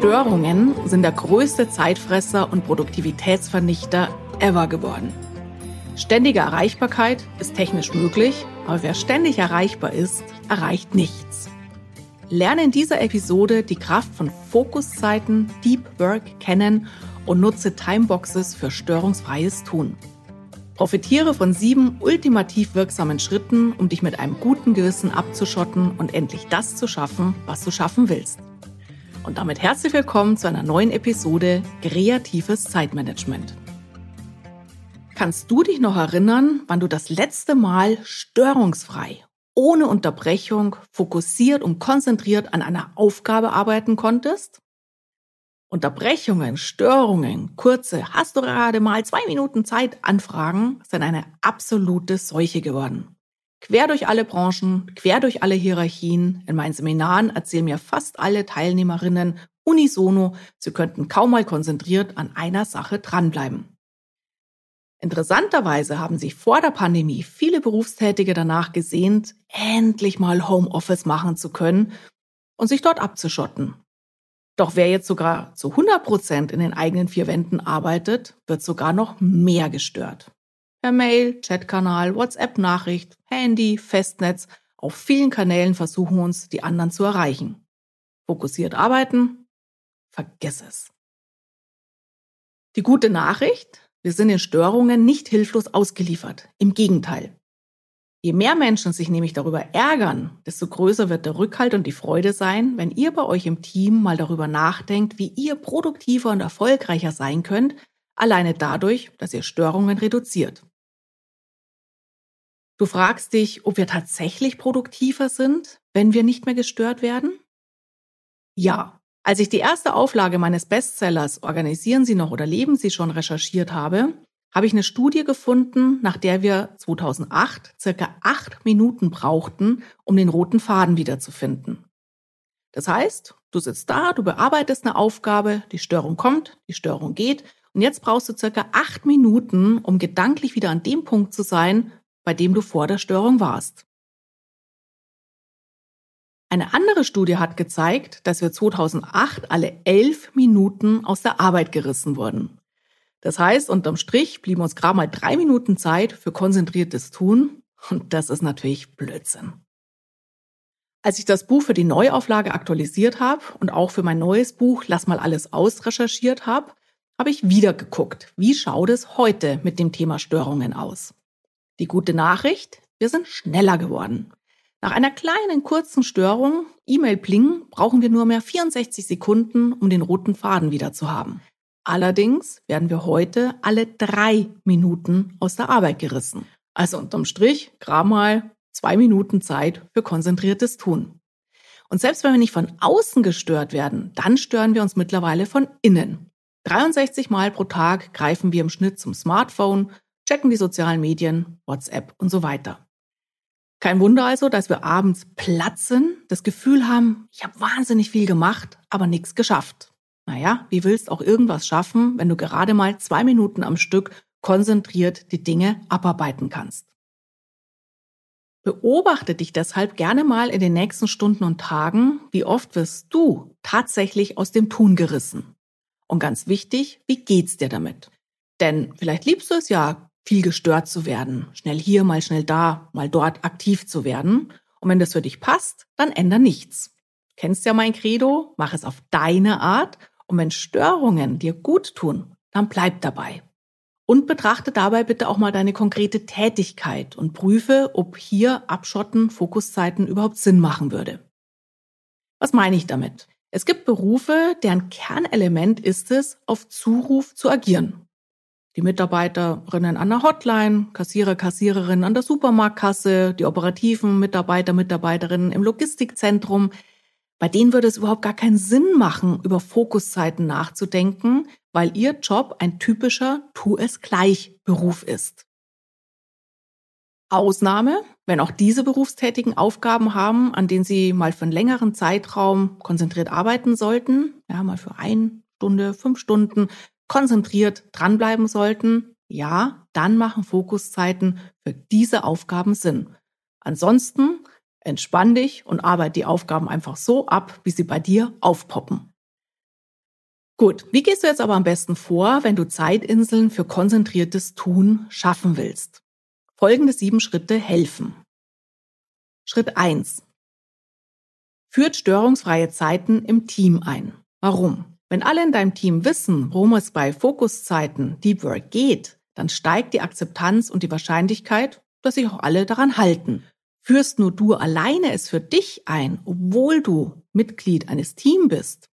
Störungen sind der größte Zeitfresser und Produktivitätsvernichter ever geworden. Ständige Erreichbarkeit ist technisch möglich, aber wer ständig erreichbar ist, erreicht nichts. Lerne in dieser Episode die Kraft von Fokuszeiten, Deep Work kennen und nutze Timeboxes für störungsfreies Tun. Profitiere von sieben ultimativ wirksamen Schritten, um dich mit einem guten Gewissen abzuschotten und endlich das zu schaffen, was du schaffen willst. Und damit herzlich willkommen zu einer neuen Episode Kreatives Zeitmanagement. Kannst du dich noch erinnern, wann du das letzte Mal störungsfrei, ohne Unterbrechung, fokussiert und konzentriert an einer Aufgabe arbeiten konntest? Unterbrechungen, Störungen, kurze, hast du gerade mal zwei Minuten Zeit, Anfragen sind eine absolute Seuche geworden. Quer durch alle Branchen, quer durch alle Hierarchien. In meinen Seminaren erzählen mir fast alle Teilnehmerinnen unisono, sie könnten kaum mal konzentriert an einer Sache dranbleiben. Interessanterweise haben sich vor der Pandemie viele Berufstätige danach gesehnt, endlich mal Homeoffice machen zu können und sich dort abzuschotten. Doch wer jetzt sogar zu 100 Prozent in den eigenen vier Wänden arbeitet, wird sogar noch mehr gestört. Per Mail, Chatkanal, WhatsApp-Nachricht, Handy, Festnetz, auf vielen Kanälen versuchen uns die anderen zu erreichen. Fokussiert arbeiten? Vergiss es. Die gute Nachricht, wir sind den Störungen nicht hilflos ausgeliefert. Im Gegenteil. Je mehr Menschen sich nämlich darüber ärgern, desto größer wird der Rückhalt und die Freude sein, wenn ihr bei euch im Team mal darüber nachdenkt, wie ihr produktiver und erfolgreicher sein könnt, alleine dadurch, dass ihr Störungen reduziert. Du fragst dich, ob wir tatsächlich produktiver sind, wenn wir nicht mehr gestört werden? Ja, als ich die erste Auflage meines Bestsellers Organisieren Sie noch oder leben Sie schon recherchiert habe, habe ich eine Studie gefunden, nach der wir 2008 circa acht Minuten brauchten, um den roten Faden wiederzufinden. Das heißt, du sitzt da, du bearbeitest eine Aufgabe, die Störung kommt, die Störung geht und jetzt brauchst du circa acht Minuten, um gedanklich wieder an dem Punkt zu sein, bei dem du vor der Störung warst. Eine andere Studie hat gezeigt, dass wir 2008 alle elf Minuten aus der Arbeit gerissen wurden. Das heißt, unterm Strich blieben uns gerade mal drei Minuten Zeit für konzentriertes Tun und das ist natürlich Blödsinn. Als ich das Buch für die Neuauflage aktualisiert habe und auch für mein neues Buch Lass mal alles aus recherchiert habe, habe ich wieder geguckt, wie schaut es heute mit dem Thema Störungen aus. Die gute Nachricht, wir sind schneller geworden. Nach einer kleinen kurzen Störung, E-Mail-Pling, brauchen wir nur mehr 64 Sekunden, um den roten Faden wieder zu haben. Allerdings werden wir heute alle drei Minuten aus der Arbeit gerissen. Also unterm Strich gerade mal zwei Minuten Zeit für konzentriertes Tun. Und selbst wenn wir nicht von außen gestört werden, dann stören wir uns mittlerweile von innen. 63 Mal pro Tag greifen wir im Schnitt zum Smartphone, checken die sozialen Medien, WhatsApp und so weiter. Kein Wunder also, dass wir abends platzen, das Gefühl haben, ich habe wahnsinnig viel gemacht, aber nichts geschafft. Naja, wie willst auch irgendwas schaffen, wenn du gerade mal zwei Minuten am Stück konzentriert die Dinge abarbeiten kannst? Beobachte dich deshalb gerne mal in den nächsten Stunden und Tagen, wie oft wirst du tatsächlich aus dem Tun gerissen. Und ganz wichtig, wie geht's dir damit? Denn vielleicht liebst du es ja, viel gestört zu werden, schnell hier, mal schnell da, mal dort aktiv zu werden. Und wenn das für dich passt, dann änder nichts. kennst ja mein Credo, mach es auf deine Art und wenn Störungen dir gut tun, dann bleib dabei. Und betrachte dabei bitte auch mal deine konkrete Tätigkeit und prüfe, ob hier Abschotten, Fokuszeiten überhaupt Sinn machen würde. Was meine ich damit? Es gibt Berufe, deren Kernelement ist es, auf Zuruf zu agieren die Mitarbeiterinnen an der Hotline, Kassierer, Kassiererinnen an der Supermarktkasse, die operativen Mitarbeiter, Mitarbeiterinnen im Logistikzentrum. Bei denen würde es überhaupt gar keinen Sinn machen, über Fokuszeiten nachzudenken, weil ihr Job ein typischer Tu es gleich Beruf ist. Ausnahme, wenn auch diese berufstätigen Aufgaben haben, an denen sie mal für einen längeren Zeitraum konzentriert arbeiten sollten, ja, mal für eine Stunde, fünf Stunden, konzentriert dranbleiben sollten, ja, dann machen Fokuszeiten für diese Aufgaben Sinn. Ansonsten entspann dich und arbeite die Aufgaben einfach so ab, wie sie bei dir aufpoppen. Gut, wie gehst du jetzt aber am besten vor, wenn du Zeitinseln für konzentriertes Tun schaffen willst? Folgende sieben Schritte helfen. Schritt eins: Führt störungsfreie Zeiten im Team ein. Warum? Wenn alle in deinem Team wissen, worum es bei Fokuszeiten Deep Work geht, dann steigt die Akzeptanz und die Wahrscheinlichkeit, dass sich auch alle daran halten. Führst nur du alleine es für dich ein, obwohl du Mitglied eines Teams bist,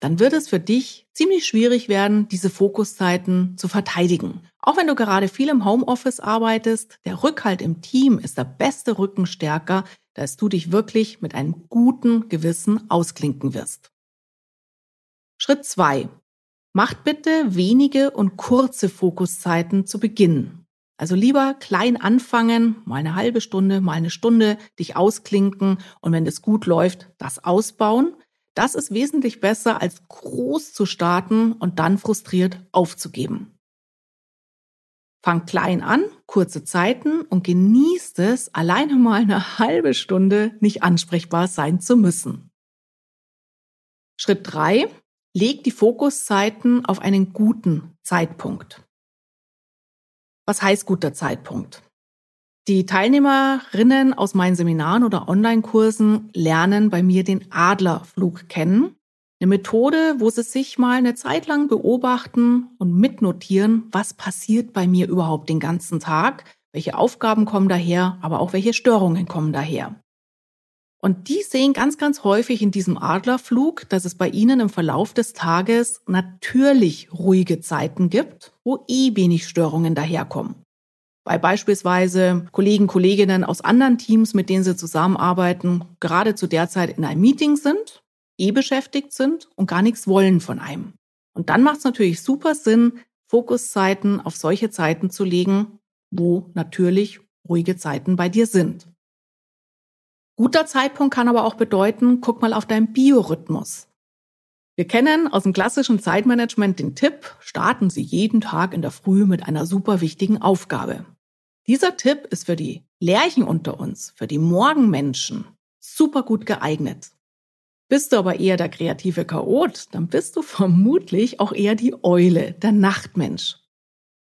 dann wird es für dich ziemlich schwierig werden, diese Fokuszeiten zu verteidigen. Auch wenn du gerade viel im Homeoffice arbeitest, der Rückhalt im Team ist der beste Rückenstärker, dass du dich wirklich mit einem guten Gewissen ausklinken wirst. Schritt zwei: Macht bitte wenige und kurze Fokuszeiten zu Beginn. Also lieber klein anfangen, mal eine halbe Stunde, mal eine Stunde, dich ausklinken und wenn es gut läuft, das ausbauen. Das ist wesentlich besser, als groß zu starten und dann frustriert aufzugeben. Fang klein an, kurze Zeiten und genießt es, alleine mal eine halbe Stunde nicht ansprechbar sein zu müssen. Schritt drei: Leg die Fokuszeiten auf einen guten Zeitpunkt. Was heißt guter Zeitpunkt? Die Teilnehmerinnen aus meinen Seminaren oder Online-Kursen lernen bei mir den Adlerflug kennen. Eine Methode, wo sie sich mal eine Zeit lang beobachten und mitnotieren, was passiert bei mir überhaupt den ganzen Tag, welche Aufgaben kommen daher, aber auch welche Störungen kommen daher. Und die sehen ganz, ganz häufig in diesem Adlerflug, dass es bei ihnen im Verlauf des Tages natürlich ruhige Zeiten gibt, wo eh wenig Störungen daherkommen. Bei beispielsweise Kollegen, Kolleginnen aus anderen Teams, mit denen sie zusammenarbeiten, gerade zu der Zeit in einem Meeting sind, eh beschäftigt sind und gar nichts wollen von einem. Und dann macht es natürlich super Sinn, Fokuszeiten auf solche Zeiten zu legen, wo natürlich ruhige Zeiten bei dir sind. Guter Zeitpunkt kann aber auch bedeuten, guck mal auf deinen Biorhythmus. Wir kennen aus dem klassischen Zeitmanagement den Tipp, starten Sie jeden Tag in der Früh mit einer super wichtigen Aufgabe. Dieser Tipp ist für die Lerchen unter uns, für die Morgenmenschen, super gut geeignet. Bist du aber eher der kreative Chaot, dann bist du vermutlich auch eher die Eule, der Nachtmensch.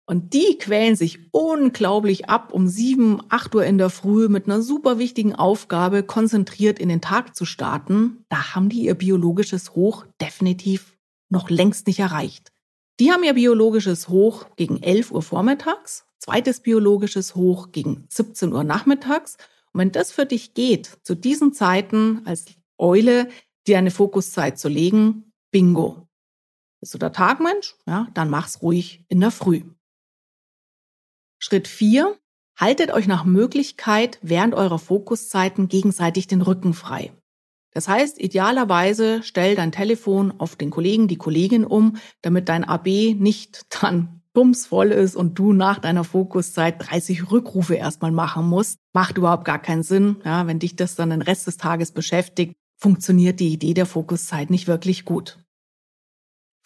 Und die quälen sich unglaublich ab, um sieben, acht Uhr in der Früh mit einer super wichtigen Aufgabe konzentriert in den Tag zu starten. Da haben die ihr biologisches Hoch definitiv noch längst nicht erreicht. Die haben ihr biologisches Hoch gegen 11 Uhr vormittags, zweites biologisches Hoch gegen 17 Uhr nachmittags. Und wenn das für dich geht, zu diesen Zeiten als Eule dir eine Fokuszeit zu legen, bingo. Bist du der Tagmensch? Ja, dann mach's ruhig in der Früh. Schritt 4. Haltet euch nach Möglichkeit während eurer Fokuszeiten gegenseitig den Rücken frei. Das heißt, idealerweise stell dein Telefon auf den Kollegen, die Kollegin um, damit dein AB nicht dann bumsvoll ist und du nach deiner Fokuszeit 30 Rückrufe erstmal machen musst. Macht überhaupt gar keinen Sinn. Ja, wenn dich das dann den Rest des Tages beschäftigt, funktioniert die Idee der Fokuszeit nicht wirklich gut.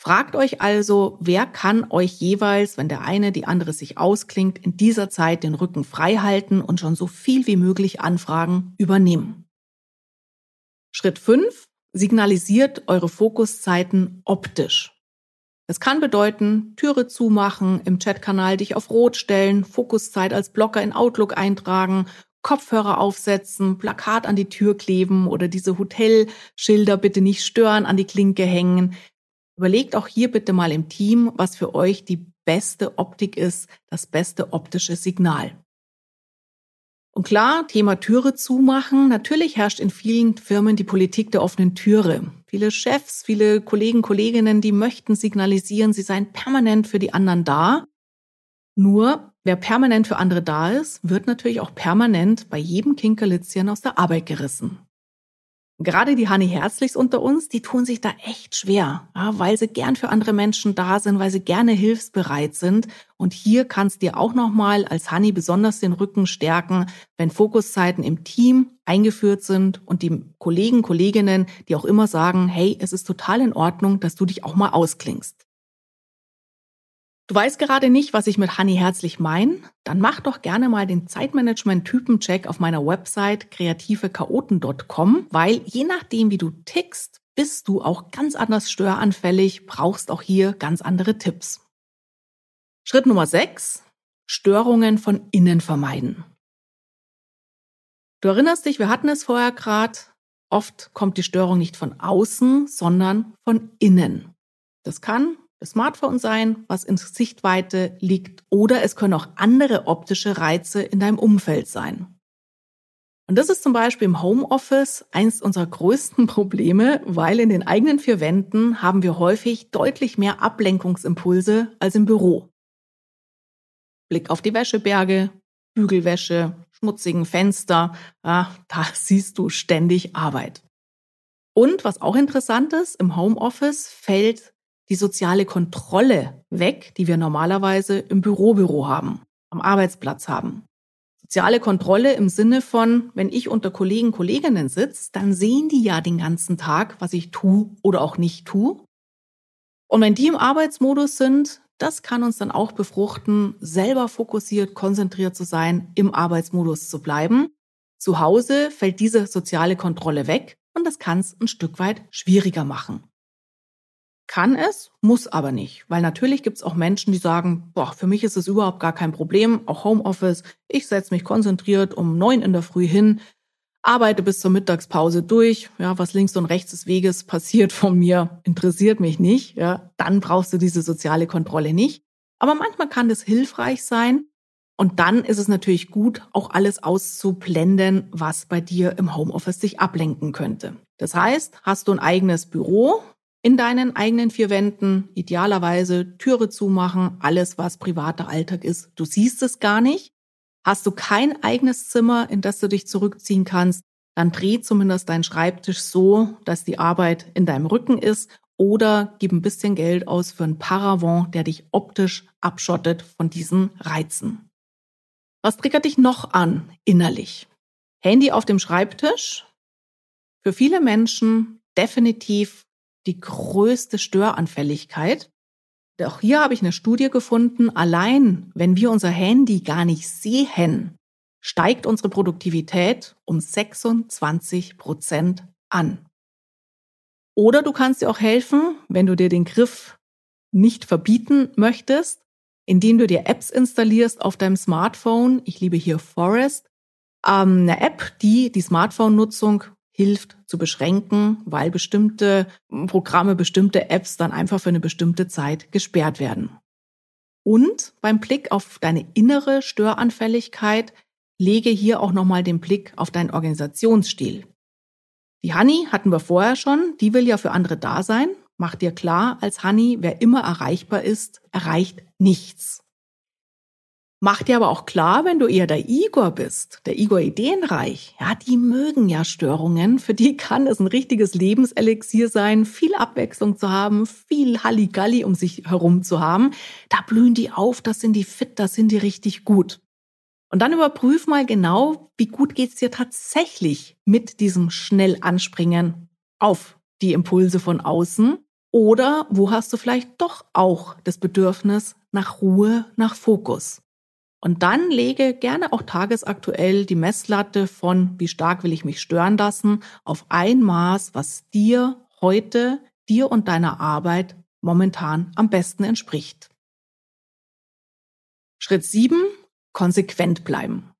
Fragt euch also, wer kann euch jeweils, wenn der eine die andere sich ausklingt, in dieser Zeit den Rücken frei halten und schon so viel wie möglich Anfragen übernehmen. Schritt 5. Signalisiert eure Fokuszeiten optisch. Das kann bedeuten, Türe zumachen, im Chatkanal dich auf Rot stellen, Fokuszeit als Blocker in Outlook eintragen, Kopfhörer aufsetzen, Plakat an die Tür kleben oder diese Hotelschilder bitte nicht stören an die Klinke hängen. Überlegt auch hier bitte mal im Team, was für euch die beste Optik ist, das beste optische Signal. Und klar, Thema Türe zumachen. Natürlich herrscht in vielen Firmen die Politik der offenen Türe. Viele Chefs, viele Kollegen, Kolleginnen, die möchten signalisieren, sie seien permanent für die anderen da. Nur, wer permanent für andere da ist, wird natürlich auch permanent bei jedem Kinkerlitzchen aus der Arbeit gerissen. Gerade die Hanni Herzlichs unter uns, die tun sich da echt schwer, ja, weil sie gern für andere Menschen da sind, weil sie gerne hilfsbereit sind. Und hier kannst dir auch nochmal als Hanni besonders den Rücken stärken, wenn Fokuszeiten im Team eingeführt sind und die Kollegen, Kolleginnen, die auch immer sagen, hey, es ist total in Ordnung, dass du dich auch mal ausklingst. Du weißt gerade nicht, was ich mit Honey herzlich meine? Dann mach doch gerne mal den Zeitmanagement-Typencheck auf meiner Website kreativechaoten.com, weil je nachdem, wie du tickst, bist du auch ganz anders störanfällig, brauchst auch hier ganz andere Tipps. Schritt Nummer 6. Störungen von innen vermeiden. Du erinnerst dich, wir hatten es vorher gerade, oft kommt die Störung nicht von außen, sondern von innen. Das kann Smartphone sein, was in Sichtweite liegt, oder es können auch andere optische Reize in deinem Umfeld sein. Und das ist zum Beispiel im Homeoffice eins unserer größten Probleme, weil in den eigenen vier Wänden haben wir häufig deutlich mehr Ablenkungsimpulse als im Büro. Blick auf die Wäscheberge, Bügelwäsche, schmutzigen Fenster, ah, da siehst du ständig Arbeit. Und was auch interessant ist, im Homeoffice fällt die soziale Kontrolle weg, die wir normalerweise im Bürobüro haben, am Arbeitsplatz haben. Soziale Kontrolle im Sinne von, wenn ich unter Kollegen, Kolleginnen sitze, dann sehen die ja den ganzen Tag, was ich tue oder auch nicht tue. Und wenn die im Arbeitsmodus sind, das kann uns dann auch befruchten, selber fokussiert, konzentriert zu sein, im Arbeitsmodus zu bleiben. Zu Hause fällt diese soziale Kontrolle weg und das kann es ein Stück weit schwieriger machen. Kann es, muss aber nicht, weil natürlich gibt es auch Menschen, die sagen, boah, für mich ist es überhaupt gar kein Problem, auch Homeoffice, ich setze mich konzentriert um neun in der Früh hin, arbeite bis zur Mittagspause durch, ja, was links und rechts des Weges passiert von mir, interessiert mich nicht, ja, dann brauchst du diese soziale Kontrolle nicht. Aber manchmal kann das hilfreich sein, und dann ist es natürlich gut, auch alles auszublenden, was bei dir im Homeoffice sich ablenken könnte. Das heißt, hast du ein eigenes Büro, in deinen eigenen vier Wänden, idealerweise Türe zumachen, alles was privater Alltag ist. Du siehst es gar nicht. Hast du kein eigenes Zimmer, in das du dich zurückziehen kannst, dann dreh zumindest deinen Schreibtisch so, dass die Arbeit in deinem Rücken ist oder gib ein bisschen Geld aus für einen Paravent, der dich optisch abschottet von diesen Reizen. Was triggert dich noch an innerlich? Handy auf dem Schreibtisch? Für viele Menschen definitiv die größte Störanfälligkeit. Auch hier habe ich eine Studie gefunden, allein wenn wir unser Handy gar nicht sehen, steigt unsere Produktivität um 26 Prozent an. Oder du kannst dir auch helfen, wenn du dir den Griff nicht verbieten möchtest, indem du dir Apps installierst auf deinem Smartphone. Ich liebe hier Forest, ähm, eine App, die die Smartphone-Nutzung hilft zu beschränken, weil bestimmte Programme, bestimmte Apps dann einfach für eine bestimmte Zeit gesperrt werden. Und beim Blick auf deine innere Störanfälligkeit lege hier auch nochmal den Blick auf deinen Organisationsstil. Die Honey hatten wir vorher schon, die will ja für andere da sein. Mach dir klar als Honey, wer immer erreichbar ist, erreicht nichts. Mach dir aber auch klar, wenn du eher der Igor bist, der Igor Ideenreich, ja, die mögen ja Störungen. Für die kann es ein richtiges Lebenselixier sein, viel Abwechslung zu haben, viel Halligalli um sich herum zu haben. Da blühen die auf, da sind die fit, da sind die richtig gut. Und dann überprüf mal genau, wie gut geht's dir tatsächlich mit diesem schnell Anspringen auf die Impulse von außen. Oder wo hast du vielleicht doch auch das Bedürfnis nach Ruhe, nach Fokus? Und dann lege gerne auch tagesaktuell die Messlatte von, wie stark will ich mich stören lassen, auf ein Maß, was dir heute, dir und deiner Arbeit momentan am besten entspricht. Schritt sieben: Konsequent bleiben.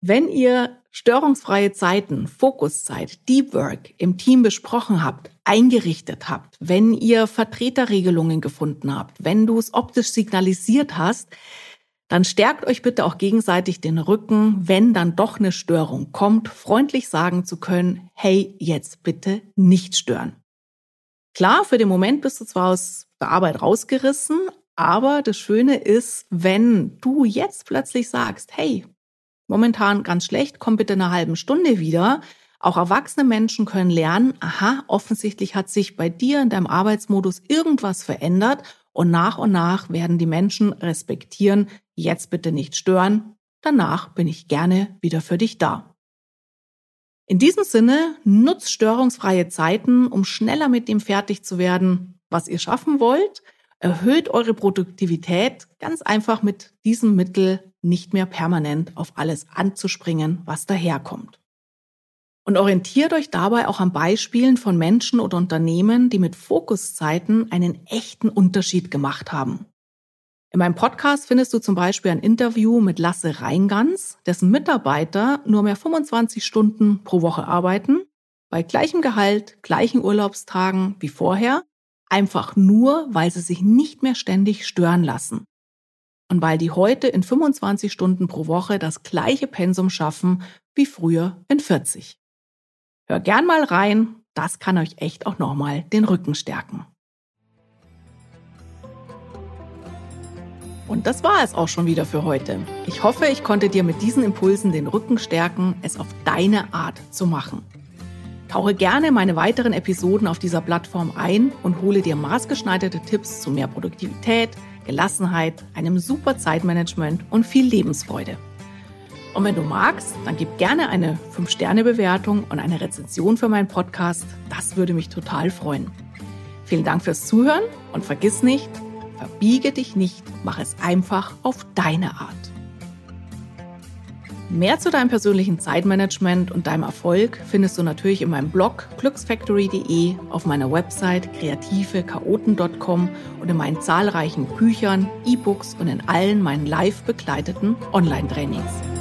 Wenn ihr störungsfreie Zeiten, Fokuszeit, Deep Work im Team besprochen habt, eingerichtet habt, wenn ihr Vertreterregelungen gefunden habt, wenn du es optisch signalisiert hast, dann stärkt euch bitte auch gegenseitig den Rücken, wenn dann doch eine Störung kommt, freundlich sagen zu können, hey, jetzt bitte nicht stören. Klar, für den Moment bist du zwar aus der Arbeit rausgerissen, aber das Schöne ist, wenn du jetzt plötzlich sagst, hey, momentan ganz schlecht, komm bitte eine halben Stunde wieder. Auch erwachsene Menschen können lernen, aha, offensichtlich hat sich bei dir in deinem Arbeitsmodus irgendwas verändert und nach und nach werden die Menschen respektieren, jetzt bitte nicht stören, danach bin ich gerne wieder für dich da. In diesem Sinne, nutzt störungsfreie Zeiten, um schneller mit dem fertig zu werden, was ihr schaffen wollt. Erhöht eure Produktivität ganz einfach mit diesem Mittel nicht mehr permanent auf alles anzuspringen, was daherkommt. Und orientiert euch dabei auch an Beispielen von Menschen oder Unternehmen, die mit Fokuszeiten einen echten Unterschied gemacht haben. In meinem Podcast findest du zum Beispiel ein Interview mit Lasse Reingans, dessen Mitarbeiter nur mehr 25 Stunden pro Woche arbeiten, bei gleichem Gehalt, gleichen Urlaubstagen wie vorher, einfach nur, weil sie sich nicht mehr ständig stören lassen. Und weil die heute in 25 Stunden pro Woche das gleiche Pensum schaffen wie früher in 40. Hör gern mal rein, das kann euch echt auch nochmal den Rücken stärken. Und das war es auch schon wieder für heute. Ich hoffe, ich konnte dir mit diesen Impulsen den Rücken stärken, es auf deine Art zu machen. Tauche gerne meine weiteren Episoden auf dieser Plattform ein und hole dir maßgeschneiderte Tipps zu mehr Produktivität, Gelassenheit, einem super Zeitmanagement und viel Lebensfreude. Und wenn du magst, dann gib gerne eine 5-Sterne-Bewertung und eine Rezension für meinen Podcast. Das würde mich total freuen. Vielen Dank fürs Zuhören und vergiss nicht, Verbiege dich nicht, mach es einfach auf deine Art. Mehr zu deinem persönlichen Zeitmanagement und deinem Erfolg findest du natürlich in meinem Blog glücksfactory.de, auf meiner Website kreativechaoten.com und in meinen zahlreichen Büchern, E-Books und in allen meinen live begleiteten Online-Trainings.